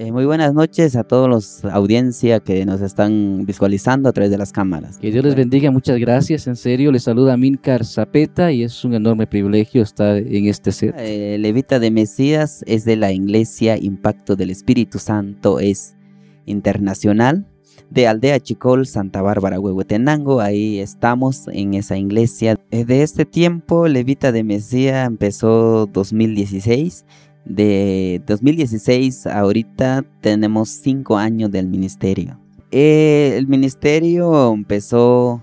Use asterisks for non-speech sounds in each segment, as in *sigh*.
Eh, muy buenas noches a todos los audiencia que nos están visualizando a través de las cámaras. Que Dios les bendiga, muchas gracias, en serio. Les saluda Mincar Zapeta y es un enorme privilegio estar en este set. Eh, Levita de Mesías es de la Iglesia Impacto del Espíritu Santo, es internacional de Aldea Chicol, Santa Bárbara, Huehuetenango. Ahí estamos en esa iglesia. Eh, de este tiempo, Levita de Mesías empezó 2016 de 2016 ahorita tenemos cinco años del ministerio. Eh, el ministerio empezó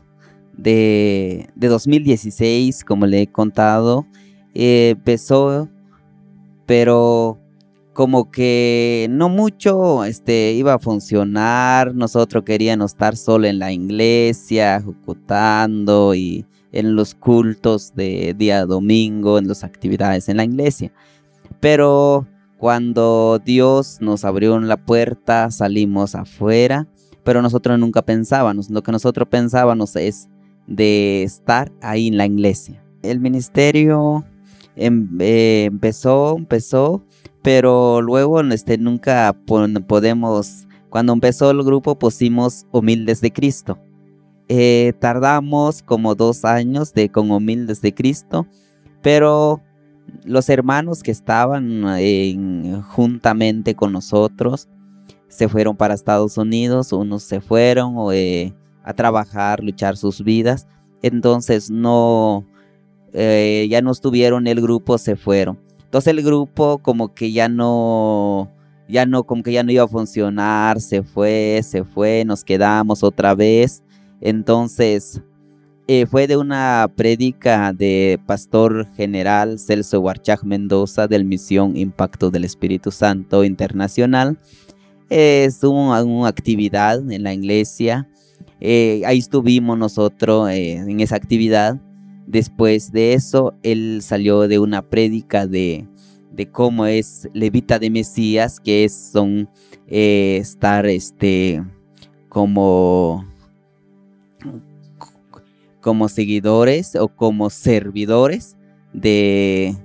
de, 2016, como le he contado. Eh, empezó, pero como que no mucho este, iba a funcionar. Nosotros queríamos estar solo en la iglesia, ejecutando y en los cultos de día domingo, en las actividades en la iglesia. Pero cuando Dios nos abrió la puerta, salimos afuera, pero nosotros nunca pensábamos, lo que nosotros pensábamos es de estar ahí en la iglesia. El ministerio em, eh, empezó, empezó, pero luego este, nunca podemos, cuando empezó el grupo pusimos Humildes de Cristo. Eh, tardamos como dos años con Humildes de Cristo, pero los hermanos que estaban juntamente con nosotros se fueron para Estados Unidos, unos se fueron eh, a trabajar, luchar sus vidas, entonces no, eh, ya no estuvieron el grupo, se fueron. Entonces el grupo como que ya no, ya no, como que ya no iba a funcionar, se fue, se fue, nos quedamos otra vez. Entonces eh, fue de una prédica de pastor general Celso Huarchaj Mendoza del Misión Impacto del Espíritu Santo Internacional. Es una, actividad en la iglesia. Eh, ahí estuvimos nosotros eh, en esa actividad. Después de eso, él salió de una prédica de, de cómo es levita de Mesías, que es son estar este como como seguidores o como servidores de,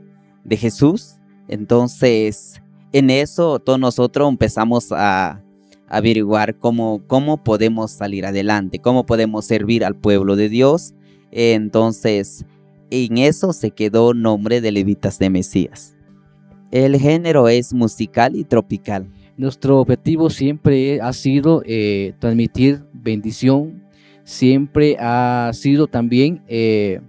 Jesús. Entonces, en eso todos nosotros empezamos a, averiguar cómo, cómo podemos salir adelante, cómo podemos servir al pueblo de Dios. Entonces, en eso se quedó nombre de Levitas de Mesías. El género es musical y tropical. Nuestro objetivo siempre ha sido eh, transmitir bendición, siempre ha sido también eh,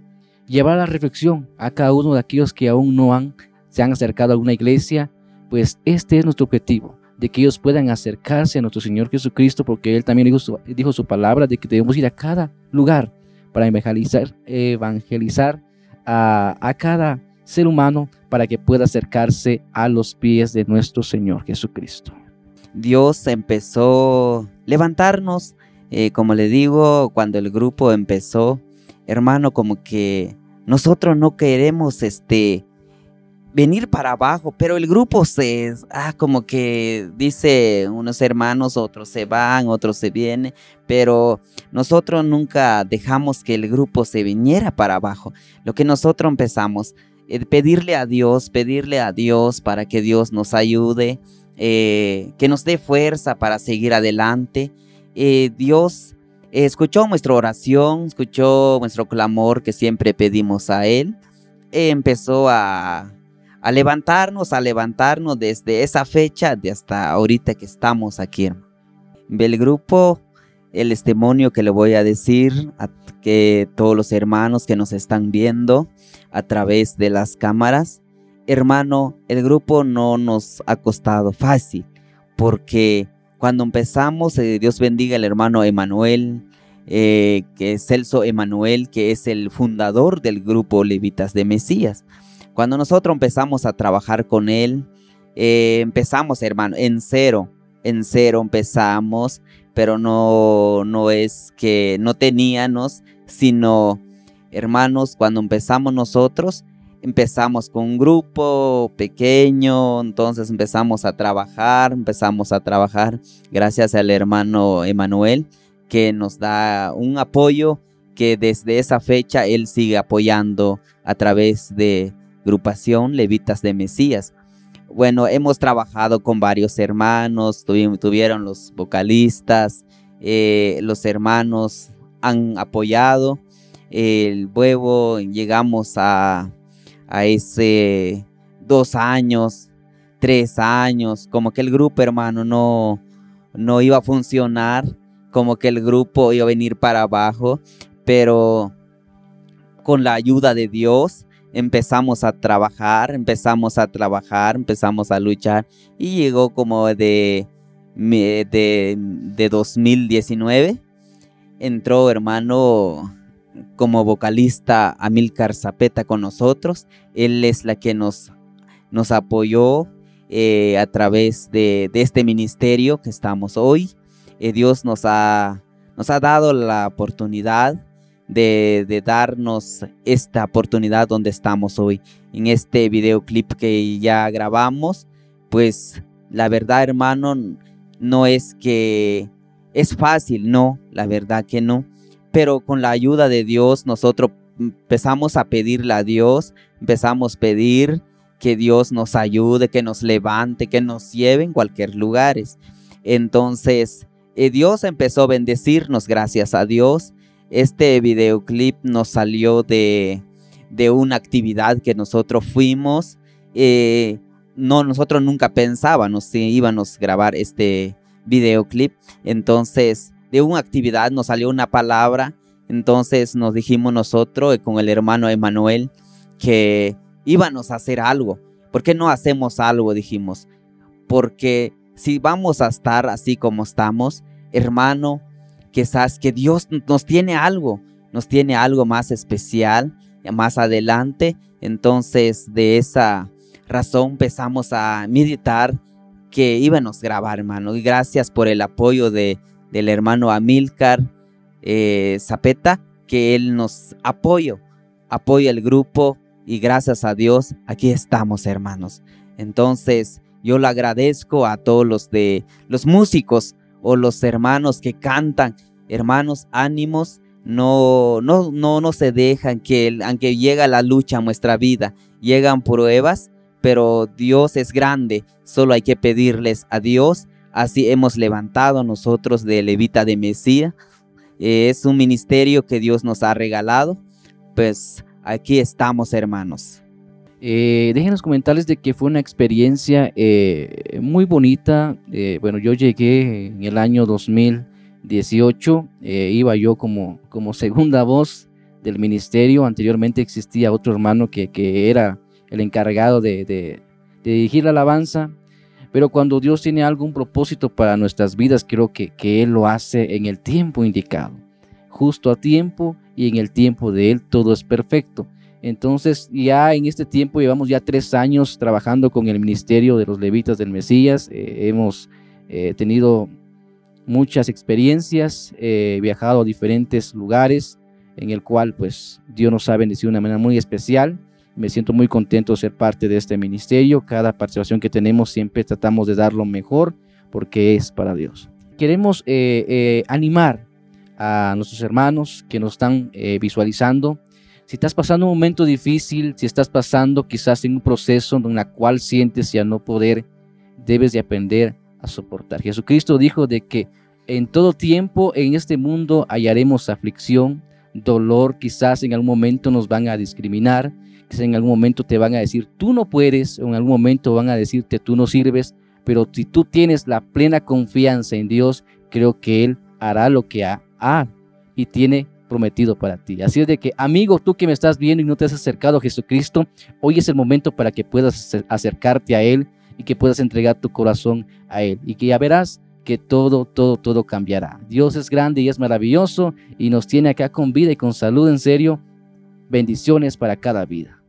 llevar la reflexión a cada uno de aquellos que aún no han, se han acercado a alguna iglesia, pues este es nuestro objetivo, de que ellos puedan acercarse a nuestro Señor Jesucristo, porque Él también dijo su, dijo su palabra de que debemos ir a cada lugar para evangelizar, evangelizar a, a cada ser humano para que pueda acercarse a los pies de nuestro Señor Jesucristo. Dios empezó a levantarnos eh, como le digo, cuando el grupo empezó, hermano, como que nosotros no queremos este venir para abajo, pero el grupo se, ah, como que dice unos hermanos, otros se van, otros se vienen, pero nosotros nunca dejamos que el grupo se viniera para abajo. Lo que nosotros empezamos, eh, pedirle a Dios, pedirle a Dios para que Dios nos ayude, eh, que nos dé fuerza para seguir adelante. Eh, Dios escuchó nuestra oración, escuchó nuestro clamor que siempre pedimos a Él. empezó a, levantarnos, a levantarnos desde esa fecha de hasta ahorita que estamos aquí. El grupo, el testimonio que le voy a decir a que todos los hermanos que nos están viendo a través de las cámaras, hermano, el grupo no nos ha costado fácil porque cuando empezamos, eh, Dios bendiga al hermano Emanuel, eh, que es Celso Emanuel, que es el fundador del grupo Levitas de Mesías. Cuando nosotros empezamos a trabajar con él, eh, empezamos, hermano, en cero, en cero empezamos, pero no, no es que no teníamos, sino, hermanos, cuando empezamos nosotros, empezamos con un grupo pequeño, entonces empezamos a trabajar, empezamos a trabajar gracias al hermano Emanuel que nos da un apoyo que desde esa fecha él sigue apoyando a través de agrupación Levitas de Mesías. bueno, hemos trabajado con varios hermanos, tuvieron los vocalistas, eh, los hermanos han apoyado. El huevo, llegamos a, a ese dos años, tres años, como que el grupo, hermano, no, no iba a funcionar, como que el grupo iba a venir para abajo, pero con la ayuda de Dios empezamos a trabajar, empezamos a trabajar, empezamos a luchar y llegó como de, de, de 2019, entró hermano como vocalista Amilcar Zapeta con nosotros, él es la que nos, nos apoyó eh, a través de, este ministerio que estamos hoy. Eh, Dios nos ha, nos ha dado la oportunidad de, darnos esta oportunidad donde estamos hoy. En este videoclip que ya grabamos, pues la verdad hermano, no es que es fácil, no, la verdad que no. Pero con la ayuda de Dios nosotros empezamos a pedirle a Dios, empezamos a pedir que Dios nos ayude, que nos levante, que nos lleve en cualquier lugar. Entonces, eh, Dios empezó a bendecirnos, gracias a Dios. Este videoclip nos salió de, una actividad que nosotros fuimos. Eh, no, nosotros nunca pensábamos si íbamos a grabar este videoclip. Entonces, de una actividad nos salió una palabra. Entonces nos dijimos nosotros con el hermano Emanuel que íbamos a hacer algo. ¿Por qué no hacemos algo? Dijimos. Porque si vamos a estar así como estamos, hermano, quizás que Dios nos tiene algo, nos tiene algo más especial más adelante. Entonces, de esa razón empezamos a meditar que íbamos a grabar, hermano. Y gracias por el apoyo de, del hermano Amilcar eh, Zapeta, que él nos apoyó, apoya el grupo y gracias a Dios aquí estamos, hermanos. Entonces, yo le agradezco a todos los de los músicos o los hermanos que cantan, hermanos, ánimos, no, no, no, no se dejan que, aunque llega la lucha a nuestra vida, llegan pruebas, pero Dios es grande, solo hay que pedirles a Dios. Así hemos levantado nosotros de Levita de Mesías. es un ministerio que Dios nos ha regalado. Pues aquí estamos, hermanos. Eh, déjenos comentarles de que fue una experiencia eh, muy bonita. Eh, bueno, yo llegué en el año 2018, eh, iba yo como, como *laughs* segunda voz del ministerio. Anteriormente existía otro hermano que, que era el encargado de, de, dirigir la alabanza. Pero cuando Dios tiene algún propósito para nuestras vidas, creo que, que Él lo hace en el tiempo indicado, justo a tiempo y en el tiempo de Él todo es perfecto. Entonces ya en este tiempo llevamos ya tres años trabajando con el Ministerio de los Levitas del Mesías. Eh, hemos eh, tenido muchas experiencias, eh, viajado a diferentes lugares en el cual pues Dios nos ha bendecido de una manera muy especial. Me siento muy contento de ser parte de este ministerio. Cada participación que tenemos siempre tratamos de dar lo mejor porque es para Dios. Queremos animar a nuestros hermanos que nos están visualizando si estás pasando un momento difícil, si estás pasando quizás en un proceso en el cual sientes ya no poder, debes de aprender a soportar. Jesucristo dijo de que en todo tiempo en este mundo hallaremos aflicción, dolor, quizás en algún momento nos van a discriminar, quizás en algún momento te van a decir tú no puedes, o en algún momento van a decirte tú no sirves, pero si tú tienes la plena confianza en Dios, creo que Él hará lo que ha, ha y tiene prometido para ti. Así es de que, amigo, tú que me estás viendo y no te has acercado a Jesucristo, hoy es el momento para que puedas acercarte a Él y que puedas entregar tu corazón a Él. Y que ya verás que todo, todo, todo cambiará. Dios es grande y es maravilloso y nos tiene acá con vida y con salud en serio. Bendiciones para cada vida.